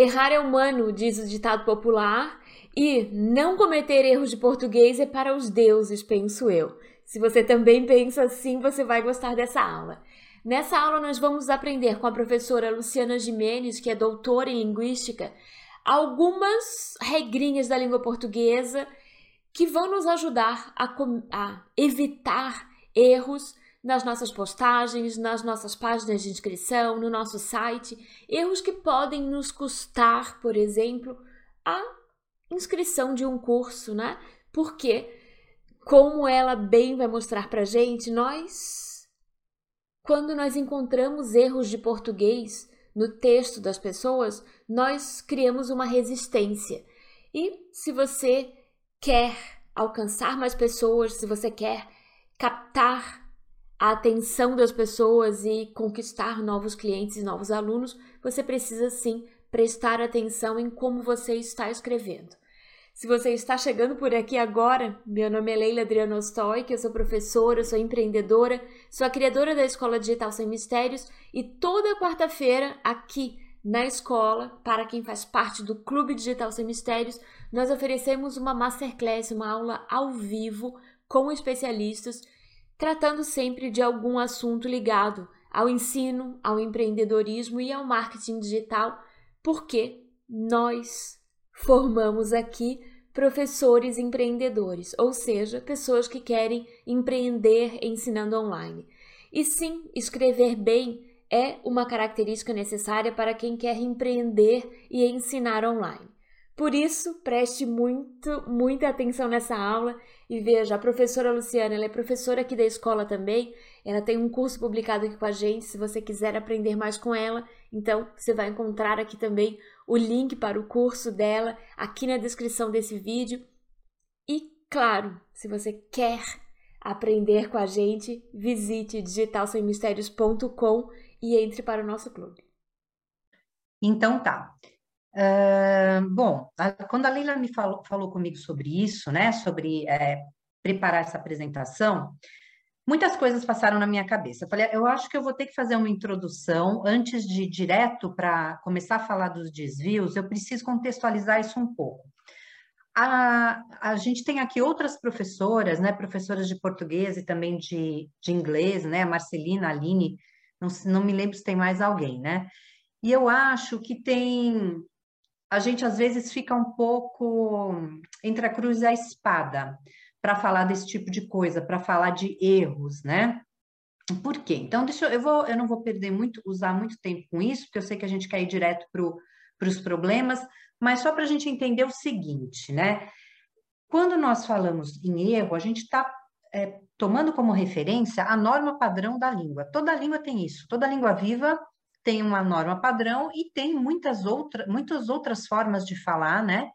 Errar é humano, diz o ditado popular, e não cometer erros de português é para os deuses, penso eu. Se você também pensa assim, você vai gostar dessa aula. Nessa aula, nós vamos aprender com a professora Luciana Jimenez, que é doutora em linguística, algumas regrinhas da língua portuguesa que vão nos ajudar a, a evitar erros nas nossas postagens, nas nossas páginas de inscrição, no nosso site, erros que podem nos custar, por exemplo, a inscrição de um curso, né? Porque, como ela bem vai mostrar pra gente, nós, quando nós encontramos erros de português no texto das pessoas, nós criamos uma resistência. E se você quer alcançar mais pessoas, se você quer captar a atenção das pessoas e conquistar novos clientes e novos alunos, você precisa sim prestar atenção em como você está escrevendo. Se você está chegando por aqui agora, meu nome é Leila Adriano Ostoy, eu sou professora, sou empreendedora, sou a criadora da Escola Digital Sem Mistérios e toda quarta-feira aqui na escola, para quem faz parte do Clube Digital Sem Mistérios, nós oferecemos uma masterclass, uma aula ao vivo com especialistas tratando sempre de algum assunto ligado ao ensino, ao empreendedorismo e ao marketing digital, porque nós formamos aqui professores empreendedores, ou seja, pessoas que querem empreender ensinando online. E sim, escrever bem é uma característica necessária para quem quer empreender e ensinar online. Por isso, preste muito, muita atenção nessa aula e veja, a professora Luciana, ela é professora aqui da escola também, ela tem um curso publicado aqui com a gente, se você quiser aprender mais com ela, então você vai encontrar aqui também o link para o curso dela aqui na descrição desse vídeo. E claro, se você quer aprender com a gente, visite digitalsemmistérios.com e entre para o nosso clube. Então tá. Bom, a, quando a Leila me falou, falou comigo sobre isso, né, sobre é, preparar essa apresentação, muitas coisas passaram na minha cabeça. Eu falei, eu acho que eu vou ter que fazer uma introdução antes de ir direto para começar a falar dos desvios, eu preciso contextualizar isso um pouco. A, a gente tem aqui outras professoras, né, professoras de português e também de, de inglês, né, Marcelina, Aline, não, não me lembro se tem mais alguém, né? E eu acho que tem a gente às vezes fica um pouco entre a cruz e a espada para falar desse tipo de coisa, para falar de erros, né? Por quê? Então, deixa eu, eu vou, eu não vou perder muito, usar muito tempo com isso, porque eu sei que a gente quer ir direto para os problemas, mas só para a gente entender o seguinte, né? Quando nós falamos em erro, a gente está é, tomando como referência a norma padrão da língua. Toda língua tem isso, toda língua viva tem uma norma padrão e tem muitas, outra, muitas outras formas de falar, né?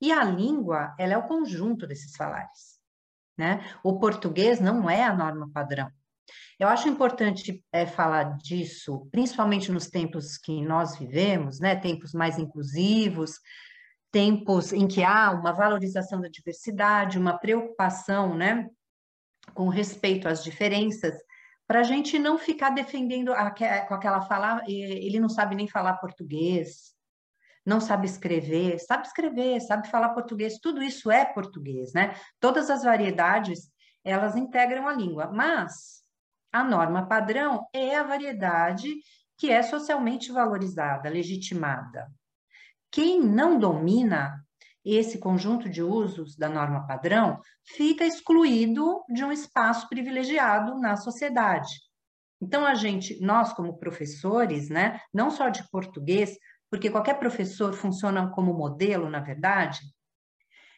E a língua, ela é o conjunto desses falares, né? O português não é a norma padrão. Eu acho importante é, falar disso, principalmente nos tempos que nós vivemos, né? Tempos mais inclusivos, tempos em que há uma valorização da diversidade, uma preocupação, né? Com respeito às diferenças, para a gente não ficar defendendo com aquela fala, ele não sabe nem falar português, não sabe escrever, sabe escrever, sabe falar português, tudo isso é português, né? Todas as variedades, elas integram a língua, mas a norma padrão é a variedade que é socialmente valorizada, legitimada. Quem não domina esse conjunto de usos da norma padrão fica excluído de um espaço privilegiado na sociedade. Então, a gente, nós como professores, né, não só de português, porque qualquer professor funciona como modelo, na verdade,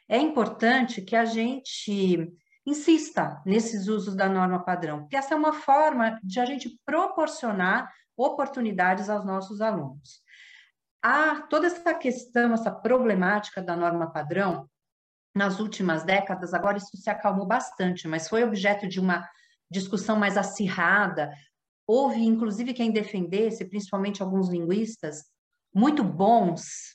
é importante que a gente insista nesses usos da norma padrão, porque essa é uma forma de a gente proporcionar oportunidades aos nossos alunos há toda essa questão, essa problemática da norma padrão, nas últimas décadas, agora isso se acalmou bastante, mas foi objeto de uma discussão mais acirrada. Houve, inclusive, quem defendesse, principalmente alguns linguistas, muito bons,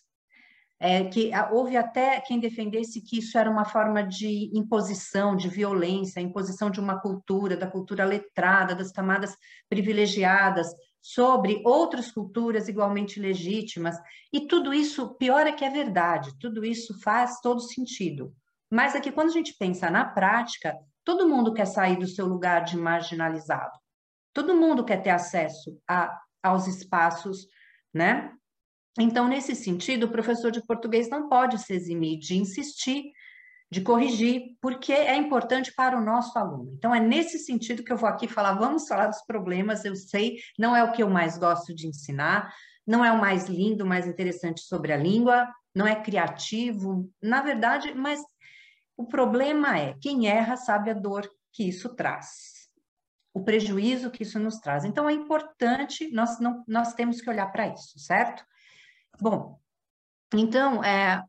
é, que houve até quem defendesse que isso era uma forma de imposição, de violência, imposição de uma cultura, da cultura letrada, das camadas privilegiadas, sobre outras culturas igualmente legítimas, e tudo isso, pior é que é verdade, tudo isso faz todo sentido. Mas é que quando a gente pensa na prática, todo mundo quer sair do seu lugar de marginalizado. Todo mundo quer ter acesso a, aos espaços, né? Então, nesse sentido, o professor de português não pode se eximir de insistir, de corrigir, porque é importante para o nosso aluno. Então, é nesse sentido que eu vou aqui falar, vamos falar dos problemas, eu sei, não é o que eu mais gosto de ensinar, não é o mais lindo, mais interessante sobre a língua, não é criativo, na verdade, mas o problema é, quem erra sabe a dor que isso traz, o prejuízo que isso nos traz. Então, é importante, nós, não, nós temos que olhar para isso, certo? Bom, então, é,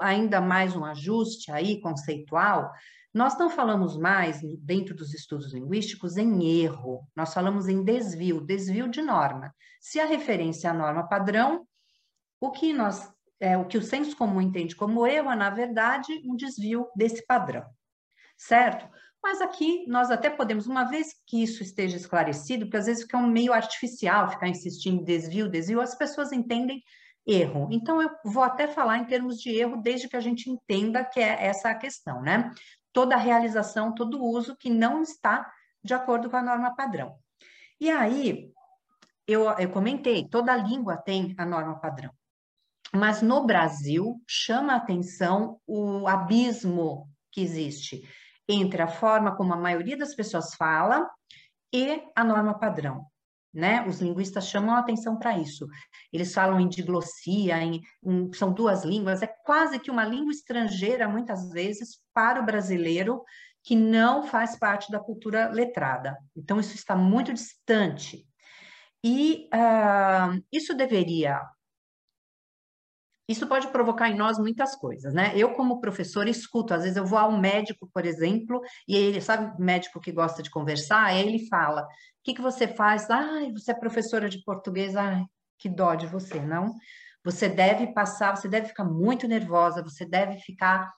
ainda mais um ajuste aí conceitual, nós não falamos mais, dentro dos estudos linguísticos, em erro, nós falamos em desvio, desvio de norma. Se a referência à norma padrão, o que nós, é, o que o senso comum entende como erro é, na verdade, um desvio desse padrão, certo? Mas aqui nós até podemos, uma vez que isso esteja esclarecido, porque às vezes fica um meio artificial ficar insistindo em desvio, desvio, as pessoas entendem erro. Então, eu vou até falar em termos de erro, desde que a gente entenda que é essa a questão, né? Toda realização, todo uso que não está de acordo com a norma padrão. E aí, eu, eu comentei, toda língua tem a norma padrão. Mas no Brasil, chama a atenção o abismo que existe entre a forma como a maioria das pessoas fala e a norma padrão. Né? Os linguistas chamam a atenção para isso. Eles falam em diglossia, em, em, são duas línguas, é quase que uma língua estrangeira, muitas vezes, para o brasileiro que não faz parte da cultura letrada. Então, isso está muito distante. E uh, isso deveria isso pode provocar em nós muitas coisas, né? Eu, como professor, escuto, às vezes eu vou ao médico, por exemplo, e ele, sabe, médico que gosta de conversar, aí ele fala: o que, que você faz? Ai, você é professora de português, ai, que dó de você, não? Você deve passar, você deve ficar muito nervosa, você deve ficar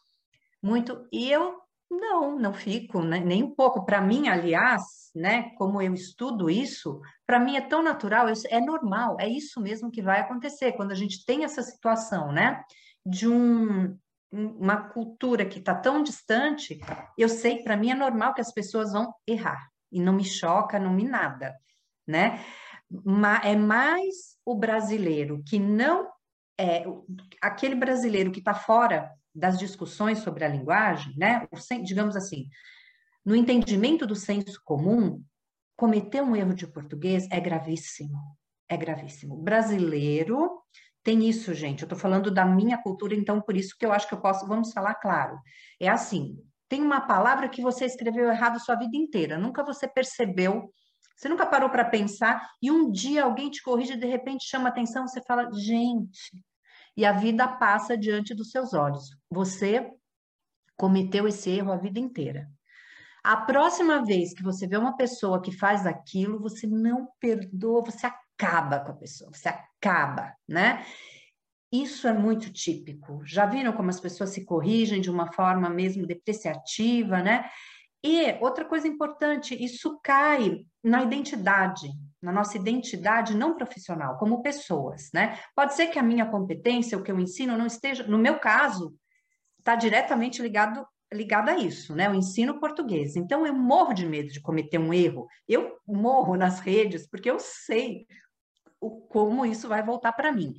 muito. E eu não, não fico, né? nem um pouco. Para mim, aliás, né, como eu estudo isso, para mim é tão natural, é normal, é isso mesmo que vai acontecer quando a gente tem essa situação, né, de um, uma cultura que está tão distante. Eu sei, para mim é normal que as pessoas vão errar e não me choca, não me nada, né? É mais o brasileiro que não é aquele brasileiro que está fora das discussões sobre a linguagem, né? digamos assim, no entendimento do senso comum, cometer um erro de português é gravíssimo. É gravíssimo. Brasileiro tem isso, gente. Eu estou falando da minha cultura, então por isso que eu acho que eu posso. Vamos falar claro. É assim: tem uma palavra que você escreveu errado sua vida inteira, nunca você percebeu. Você nunca parou para pensar e um dia alguém te corrige de repente chama atenção, você fala, gente, e a vida passa diante dos seus olhos. Você cometeu esse erro a vida inteira. A próxima vez que você vê uma pessoa que faz aquilo, você não perdoa, você acaba com a pessoa, você acaba, né? Isso é muito típico. Já viram como as pessoas se corrigem de uma forma mesmo depreciativa, né? E outra coisa importante, isso cai na identidade na nossa identidade não profissional, como pessoas, né? Pode ser que a minha competência, o que eu ensino, não esteja, no meu caso, está diretamente ligado ligado a isso, né? Eu ensino português. Então eu morro de medo de cometer um erro. Eu morro nas redes porque eu sei o, como isso vai voltar para mim.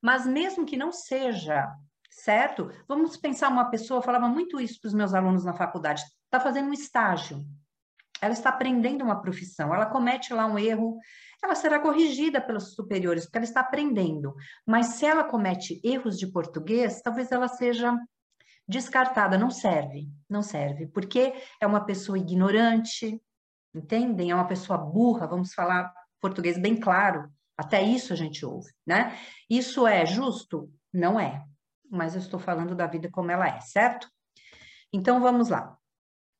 Mas mesmo que não seja certo, vamos pensar uma pessoa, falava muito isso para os meus alunos na faculdade, está fazendo um estágio ela está aprendendo uma profissão, ela comete lá um erro, ela será corrigida pelos superiores, porque ela está aprendendo. Mas se ela comete erros de português, talvez ela seja descartada, não serve, não serve, porque é uma pessoa ignorante, entendem? É uma pessoa burra, vamos falar português bem claro, até isso a gente ouve, né? Isso é justo? Não é, mas eu estou falando da vida como ela é, certo? Então vamos lá.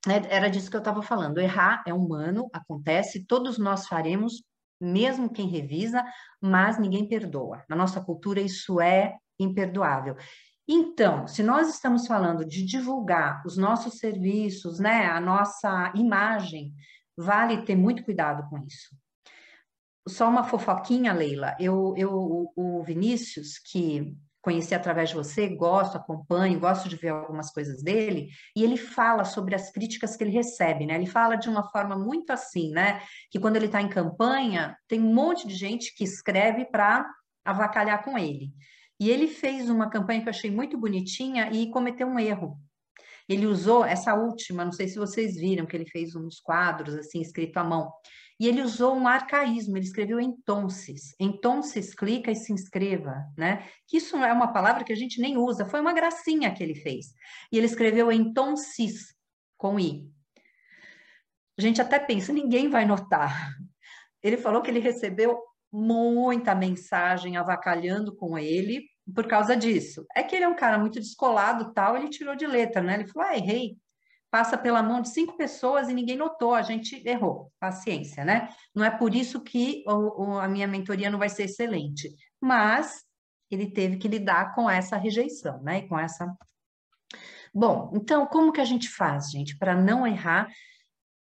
É, era disso que eu estava falando. Errar é humano, acontece, todos nós faremos, mesmo quem revisa, mas ninguém perdoa. Na nossa cultura, isso é imperdoável. Então, se nós estamos falando de divulgar os nossos serviços, né, a nossa imagem, vale ter muito cuidado com isso. só uma fofoquinha, Leila. Eu, eu, o Vinícius, que conheci através de você, gosto, acompanho, gosto de ver algumas coisas dele, e ele fala sobre as críticas que ele recebe, né? Ele fala de uma forma muito assim, né? Que quando ele está em campanha, tem um monte de gente que escreve para avacalhar com ele. E ele fez uma campanha que eu achei muito bonitinha e cometeu um erro. Ele usou essa última, não sei se vocês viram, que ele fez uns quadros assim, escrito à mão. E ele usou um arcaísmo, ele escreveu entonces. Entonces, clica e se inscreva, né? Que isso é uma palavra que a gente nem usa, foi uma gracinha que ele fez. E ele escreveu entonces, com i. A gente até pensa, ninguém vai notar. Ele falou que ele recebeu muita mensagem avacalhando com ele por causa disso. É que ele é um cara muito descolado, tal, ele tirou de letra, né? Ele falou: "Ah, errei" passa pela mão de cinco pessoas e ninguém notou, a gente errou. Paciência, né? Não é por isso que o, o, a minha mentoria não vai ser excelente, mas ele teve que lidar com essa rejeição, né? E com essa. Bom, então, como que a gente faz, gente, para não errar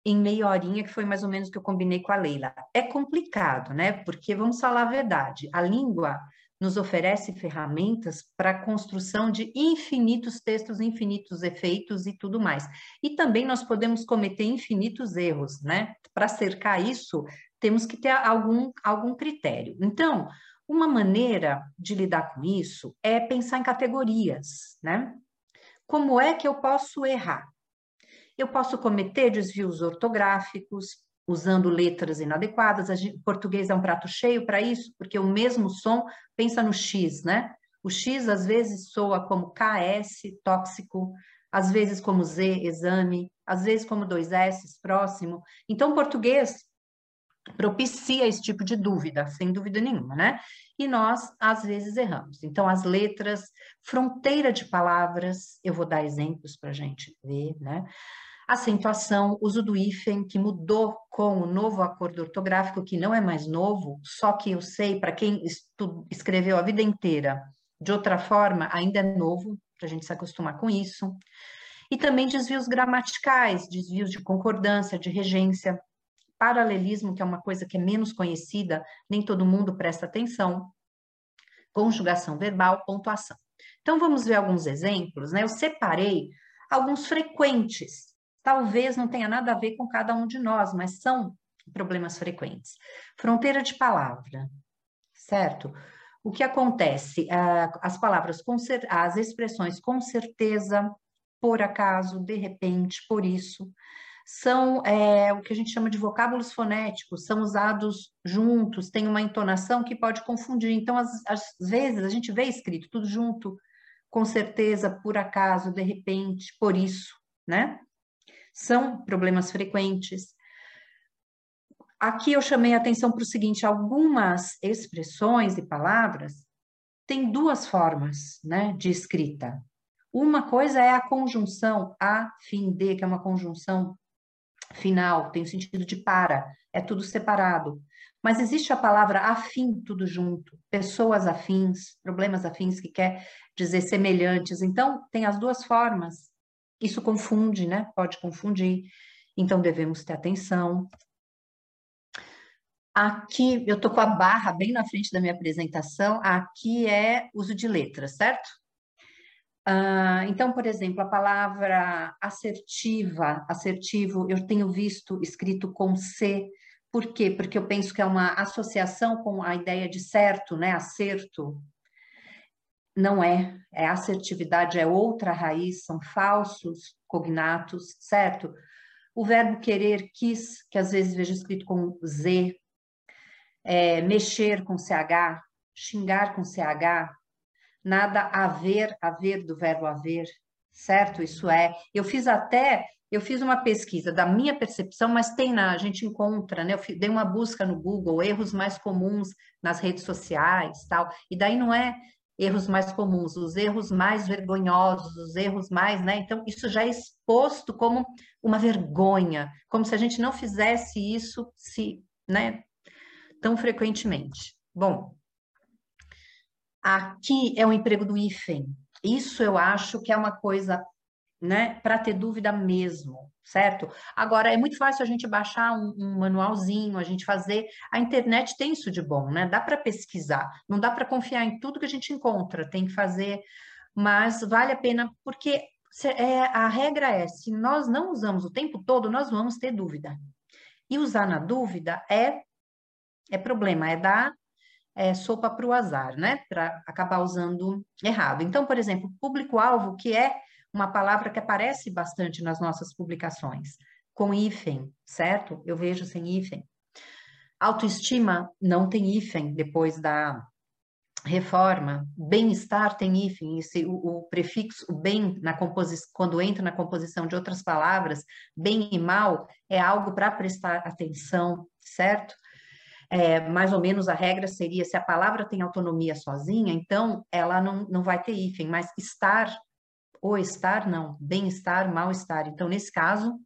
em meia horinha, que foi mais ou menos o que eu combinei com a Leila? É complicado, né? Porque vamos falar a verdade, a língua nos oferece ferramentas para a construção de infinitos textos, infinitos efeitos e tudo mais. E também nós podemos cometer infinitos erros, né? Para cercar isso, temos que ter algum, algum critério. Então, uma maneira de lidar com isso é pensar em categorias, né? Como é que eu posso errar? Eu posso cometer desvios ortográficos, usando letras inadequadas. O português é um prato cheio para isso, porque o mesmo som, pensa no X, né? O X às vezes soa como KS, tóxico, às vezes como Z, exame, às vezes como dois S, próximo. Então, o português propicia esse tipo de dúvida, sem dúvida nenhuma, né? E nós, às vezes, erramos. Então, as letras, fronteira de palavras, eu vou dar exemplos para a gente ver, né? Acentuação, uso do hífen, que mudou com o novo acordo ortográfico, que não é mais novo, só que eu sei, para quem escreveu a vida inteira de outra forma, ainda é novo, para a gente se acostumar com isso. E também desvios gramaticais, desvios de concordância, de regência, paralelismo, que é uma coisa que é menos conhecida, nem todo mundo presta atenção, conjugação verbal, pontuação. Então, vamos ver alguns exemplos, né? Eu separei alguns frequentes talvez não tenha nada a ver com cada um de nós, mas são problemas frequentes. Fronteira de palavra, certo? O que acontece? As palavras, as expressões com certeza, por acaso, de repente, por isso, são é, o que a gente chama de vocábulos fonéticos, são usados juntos, tem uma entonação que pode confundir. Então, às, às vezes, a gente vê escrito tudo junto, com certeza, por acaso, de repente, por isso, né? São problemas frequentes. Aqui eu chamei a atenção para o seguinte: algumas expressões e palavras têm duas formas né, de escrita. Uma coisa é a conjunção a fim de, que é uma conjunção final, tem o sentido de para, é tudo separado. Mas existe a palavra afim, tudo junto, pessoas afins, problemas afins, que quer dizer semelhantes. Então, tem as duas formas isso confunde, né? Pode confundir. Então, devemos ter atenção. Aqui, eu estou com a barra bem na frente da minha apresentação. Aqui é uso de letras, certo? Uh, então, por exemplo, a palavra assertiva, assertivo, eu tenho visto escrito com C. Por quê? Porque eu penso que é uma associação com a ideia de certo, né? Acerto, não é, é assertividade, é outra raiz, são falsos cognatos, certo? O verbo querer, quis, que às vezes vejo escrito com Z, é, mexer com CH, xingar com CH, nada haver, haver do verbo haver, certo? Isso é. Eu fiz até, eu fiz uma pesquisa da minha percepção, mas tem na, a gente encontra, né? Eu dei uma busca no Google, erros mais comuns nas redes sociais, tal. E daí não é erros mais comuns, os erros mais vergonhosos, os erros mais, né? Então, isso já é exposto como uma vergonha, como se a gente não fizesse isso se, né, tão frequentemente. Bom, aqui é o emprego do hífen. Isso eu acho que é uma coisa né, para ter dúvida mesmo, certo? Agora, é muito fácil a gente baixar um, um manualzinho, a gente fazer. A internet tem isso de bom, né? Dá para pesquisar, não dá para confiar em tudo que a gente encontra, tem que fazer, mas vale a pena, porque é, a regra é: se nós não usamos o tempo todo, nós vamos ter dúvida. E usar na dúvida é, é problema, é dar é, sopa para o azar, né? Para acabar usando errado. Então, por exemplo, público-alvo, que é uma palavra que aparece bastante nas nossas publicações, com hífen, certo? Eu vejo sem hífen. Autoestima não tem hífen depois da reforma. Bem-estar tem hífen, esse, o, o, prefixo o bem na quando entra na composição de outras palavras, bem e mal é algo para prestar atenção, certo? É, mais ou menos a regra seria se a palavra tem autonomia sozinha, então ela não, não vai ter hífen, mas estar ou estar, não, bem-estar, mal-estar. Então, nesse caso,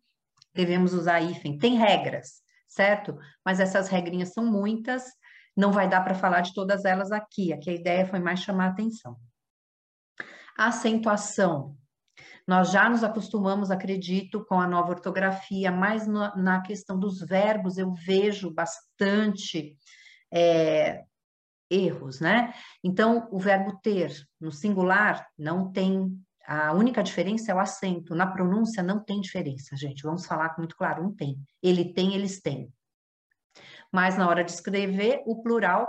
devemos usar hífen. Tem regras, certo? Mas essas regrinhas são muitas, não vai dar para falar de todas elas aqui. Aqui a ideia foi mais chamar a atenção. Acentuação. Nós já nos acostumamos, acredito, com a nova ortografia, mas na questão dos verbos eu vejo bastante é, erros, né? Então, o verbo ter no singular não tem a única diferença é o acento. Na pronúncia não tem diferença, gente. Vamos falar muito claro, não tem. Ele tem, eles têm. Mas na hora de escrever, o plural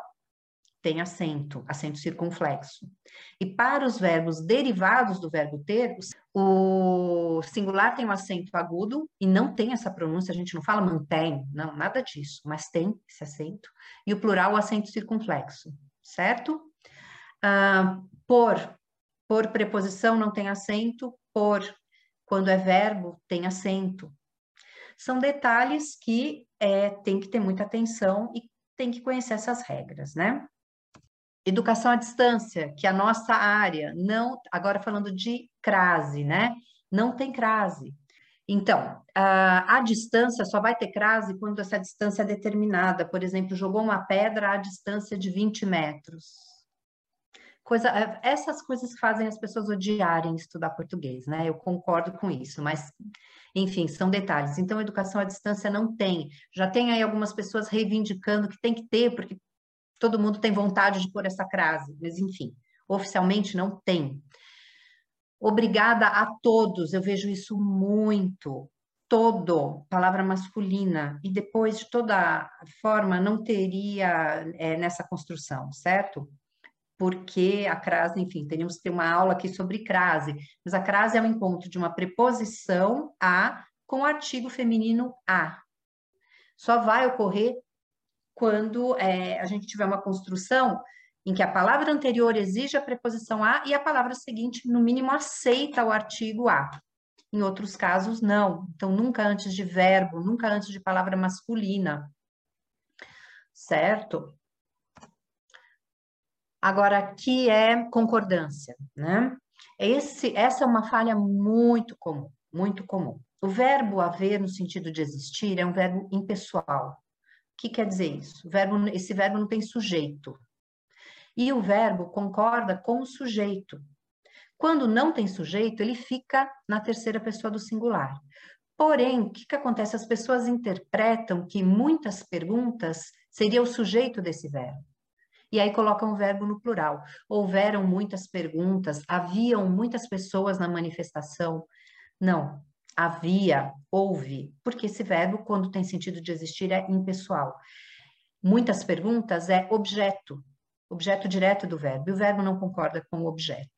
tem acento, acento circunflexo. E para os verbos derivados do verbo ter, o singular tem um acento agudo e não tem essa pronúncia, a gente não fala mantém, não, nada disso, mas tem esse acento. E o plural, o acento circunflexo, certo? Ah, por por preposição não tem acento, por quando é verbo tem acento. São detalhes que é, tem que ter muita atenção e tem que conhecer essas regras, né? Educação à distância, que é a nossa área, não, agora falando de crase, né? Não tem crase. Então, a, a distância só vai ter crase quando essa distância é determinada. Por exemplo, jogou uma pedra à distância de 20 metros coisa, é, essas coisas fazem as pessoas odiarem estudar português, né? Eu concordo com isso, mas enfim, são detalhes. Então, educação à distância não tem. Já tem aí algumas pessoas reivindicando que tem que ter, porque todo mundo tem vontade de pôr essa crase, mas enfim, oficialmente não tem. Obrigada a todos, eu vejo isso muito. Todo, palavra masculina, e depois de toda forma não teria é, nessa construção, certo? Porque a crase, enfim, teríamos que ter uma aula aqui sobre crase, mas a crase é o encontro de uma preposição a com o artigo feminino a. Só vai ocorrer quando é, a gente tiver uma construção em que a palavra anterior exige a preposição a e a palavra seguinte, no mínimo, aceita o artigo a. Em outros casos, não. Então, nunca antes de verbo, nunca antes de palavra masculina. Certo? Agora, aqui é concordância, né? Esse, essa é uma falha muito comum, muito comum. O verbo haver, no sentido de existir, é um verbo impessoal. O que quer dizer isso? Verbo, esse verbo não tem sujeito. E o verbo concorda com o sujeito. Quando não tem sujeito, ele fica na terceira pessoa do singular. Porém, o que, que acontece? As pessoas interpretam que muitas perguntas seria o sujeito desse verbo e aí colocam o verbo no plural. Houveram muitas perguntas, haviam muitas pessoas na manifestação. Não, havia, houve, porque esse verbo, quando tem sentido de existir, é impessoal. Muitas perguntas é objeto, objeto direto do verbo, e o verbo não concorda com o objeto.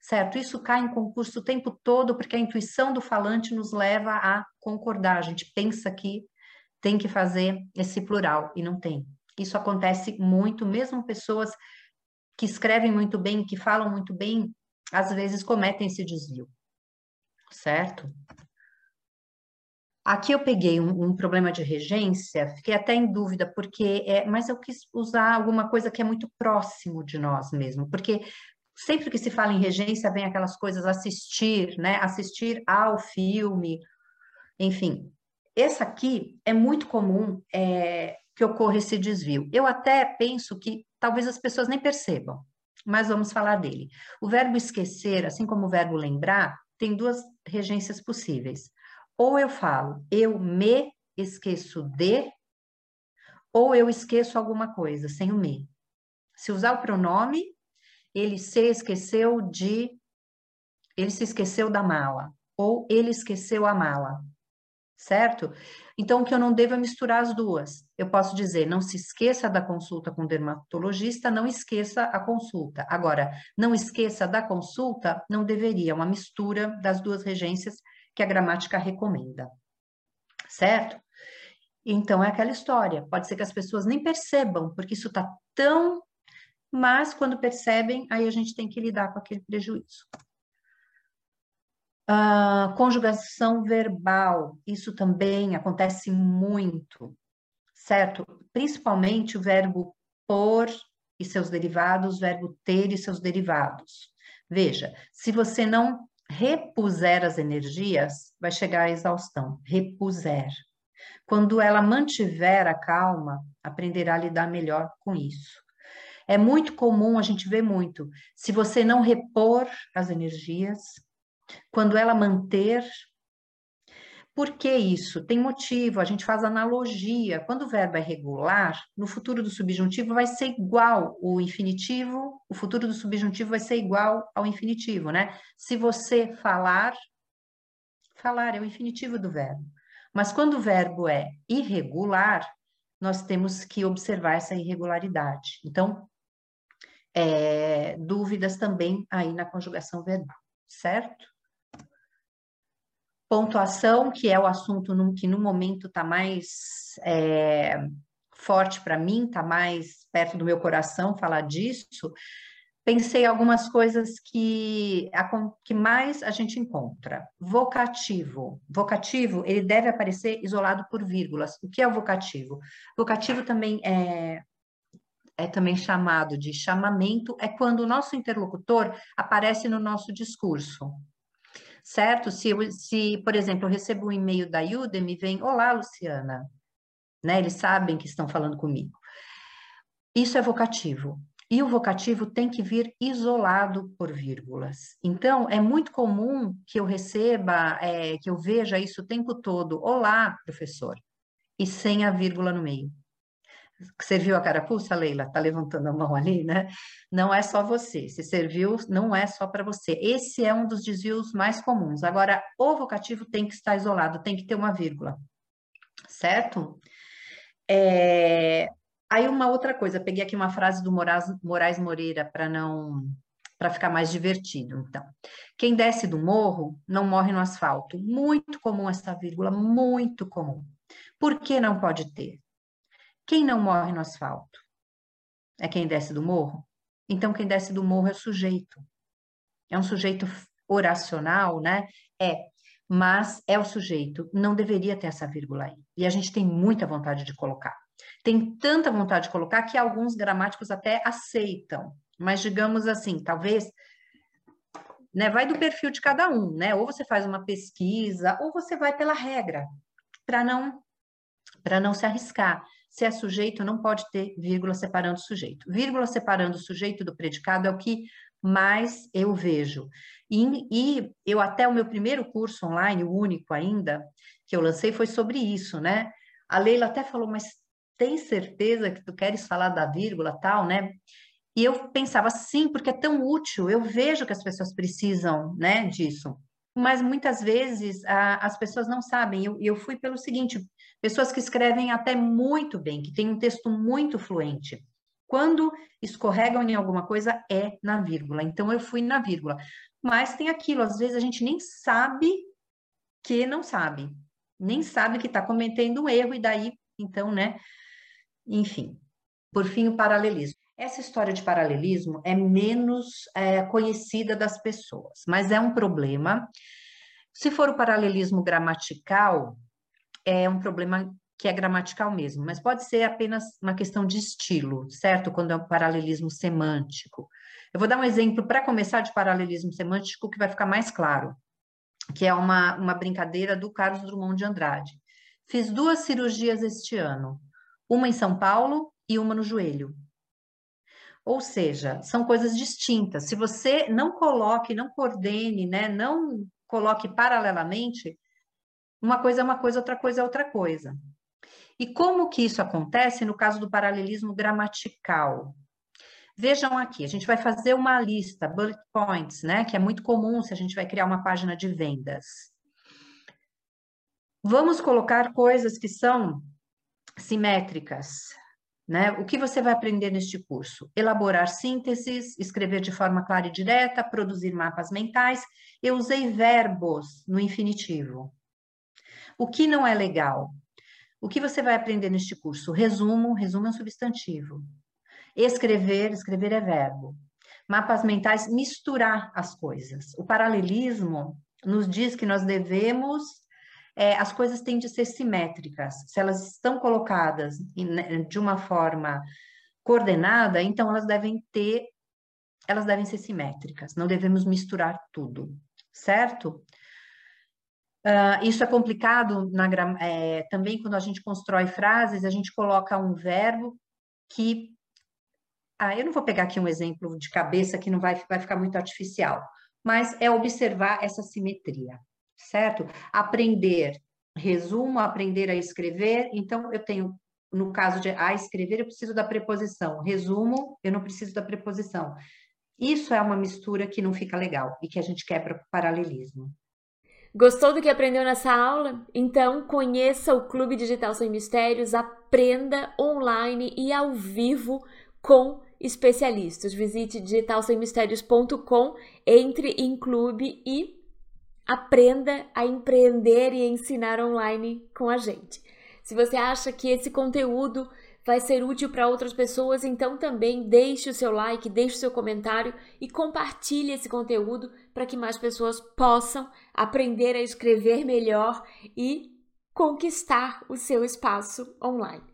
Certo? Isso cai em concurso o tempo todo, porque a intuição do falante nos leva a concordar. A gente pensa que tem que fazer esse plural, e não tem. Isso acontece muito, mesmo pessoas que escrevem muito bem, que falam muito bem, às vezes cometem esse desvio, certo? Aqui eu peguei um, um, problema de regência, fiquei até em dúvida, porque é, mas eu quis usar alguma coisa que é muito próximo de nós mesmo, porque sempre que se fala em regência vem aquelas coisas assistir, né? Assistir ao filme, enfim. Essa aqui é muito comum, é, que ocorra esse desvio. Eu até penso que talvez as pessoas nem percebam, mas vamos falar dele. O verbo esquecer, assim como o verbo lembrar, tem duas regências possíveis. Ou eu falo, eu me esqueço de, ou eu esqueço alguma coisa, sem o me. Se usar o pronome, ele se esqueceu de. Ele se esqueceu da mala, ou ele esqueceu a mala, certo? Então, o que eu não devo é misturar as duas. Eu posso dizer, não se esqueça da consulta com o dermatologista, não esqueça a consulta. Agora, não esqueça da consulta, não deveria, uma mistura das duas regências que a gramática recomenda. Certo? Então, é aquela história. Pode ser que as pessoas nem percebam, porque isso está tão. Mas, quando percebem, aí a gente tem que lidar com aquele prejuízo. Uh, conjugação verbal, isso também acontece muito, certo? Principalmente o verbo por e seus derivados, verbo ter e seus derivados. Veja, se você não repuser as energias, vai chegar à exaustão. Repuser. Quando ela mantiver a calma, aprenderá a lidar melhor com isso. É muito comum, a gente vê muito, se você não repor as energias, quando ela manter. Por que isso? Tem motivo, a gente faz analogia. Quando o verbo é regular, no futuro do subjuntivo vai ser igual o infinitivo, o futuro do subjuntivo vai ser igual ao infinitivo, né? Se você falar, falar é o infinitivo do verbo. Mas quando o verbo é irregular, nós temos que observar essa irregularidade. Então, é, dúvidas também aí na conjugação verbal, certo? Pontuação, que é o assunto que no momento está mais é, forte para mim, está mais perto do meu coração falar disso, pensei algumas coisas que, a, que mais a gente encontra. Vocativo. Vocativo, ele deve aparecer isolado por vírgulas. O que é o vocativo? Vocativo também é, é também chamado de chamamento, é quando o nosso interlocutor aparece no nosso discurso certo? Se, se por exemplo, eu recebo um e-mail da Udemy, vem, olá, Luciana, né? Eles sabem que estão falando comigo. Isso é vocativo. E o vocativo tem que vir isolado por vírgulas. Então, é muito comum que eu receba, é, que eu veja isso o tempo todo, olá, professor, e sem a vírgula no meio. Serviu a carapuça, Leila? Tá levantando a mão ali, né? Não é só você. Se serviu, não é só para você. Esse é um dos desvios mais comuns. Agora, o vocativo tem que estar isolado, tem que ter uma vírgula, certo? É... Aí uma outra coisa, peguei aqui uma frase do Moraes Moreira para não para ficar mais divertido. Então, quem desce do morro não morre no asfalto. Muito comum essa vírgula, muito comum. Por que não pode ter? Quem não morre no asfalto? É quem desce do morro? Então, quem desce do morro é o sujeito. É um sujeito oracional, né? É, mas é o sujeito. Não deveria ter essa vírgula aí. E a gente tem muita vontade de colocar. Tem tanta vontade de colocar que alguns gramáticos até aceitam. Mas digamos assim, talvez né, vai do perfil de cada um, né? Ou você faz uma pesquisa, ou você vai pela regra, para não para não se arriscar. Se é sujeito, não pode ter vírgula separando o sujeito. Vírgula separando o sujeito do predicado é o que mais eu vejo. E, e, eu até o meu primeiro curso online, o único ainda, que eu lancei, foi sobre isso, né? A Leila até falou, mas tem certeza que tu queres falar da vírgula tal, né? E eu pensava, sim, porque é tão útil, eu vejo que as pessoas precisam, né, disso. Mas muitas vezes a, as pessoas não sabem. Eu, eu fui pelo seguinte: pessoas que escrevem até muito bem, que têm um texto muito fluente. Quando escorregam em alguma coisa, é na vírgula. Então, eu fui na vírgula. Mas tem aquilo, às vezes a gente nem sabe que não sabe, nem sabe que está cometendo um erro, e daí, então, né? Enfim. Por fim, o paralelismo. Essa história de paralelismo é menos é, conhecida das pessoas, mas é um problema. Se for o paralelismo gramatical, é um problema que é gramatical mesmo, mas pode ser apenas uma questão de estilo, certo? Quando é um paralelismo semântico. Eu vou dar um exemplo para começar de paralelismo semântico que vai ficar mais claro, que é uma, uma brincadeira do Carlos Drummond de Andrade. Fiz duas cirurgias este ano, uma em São Paulo e uma no joelho. Ou seja, são coisas distintas. Se você não coloque, não coordene, né, não coloque paralelamente uma coisa é uma coisa, outra coisa é outra coisa. E como que isso acontece no caso do paralelismo gramatical? Vejam aqui, a gente vai fazer uma lista, bullet points, né? Que é muito comum se a gente vai criar uma página de vendas. Vamos colocar coisas que são simétricas, né? O que você vai aprender neste curso? Elaborar sínteses, escrever de forma clara e direta, produzir mapas mentais. Eu usei verbos no infinitivo. O que não é legal? O que você vai aprender neste curso? Resumo, resumo é um substantivo. Escrever, escrever é verbo. Mapas mentais, misturar as coisas. O paralelismo nos diz que nós devemos é, as coisas têm de ser simétricas. Se elas estão colocadas né, de uma forma coordenada, então elas devem ter, elas devem ser simétricas. Não devemos misturar tudo, certo? Uh, isso é complicado na, é, também quando a gente constrói frases, a gente coloca um verbo que. Ah, eu não vou pegar aqui um exemplo de cabeça que não vai, vai ficar muito artificial, mas é observar essa simetria certo? Aprender, resumo, aprender a escrever. Então, eu tenho, no caso de a escrever, eu preciso da preposição. Resumo, eu não preciso da preposição. Isso é uma mistura que não fica legal e que a gente quebra o paralelismo. Gostou do que aprendeu nessa aula? Então conheça o Clube Digital Sem Mistérios, aprenda online e ao vivo com especialistas. Visite digitalsemmistérios.com, entre em clube e aprenda a empreender e ensinar online com a gente. Se você acha que esse conteúdo vai ser útil para outras pessoas, então também deixe o seu like, deixe o seu comentário e compartilhe esse conteúdo para que mais pessoas possam aprender a escrever melhor e conquistar o seu espaço online.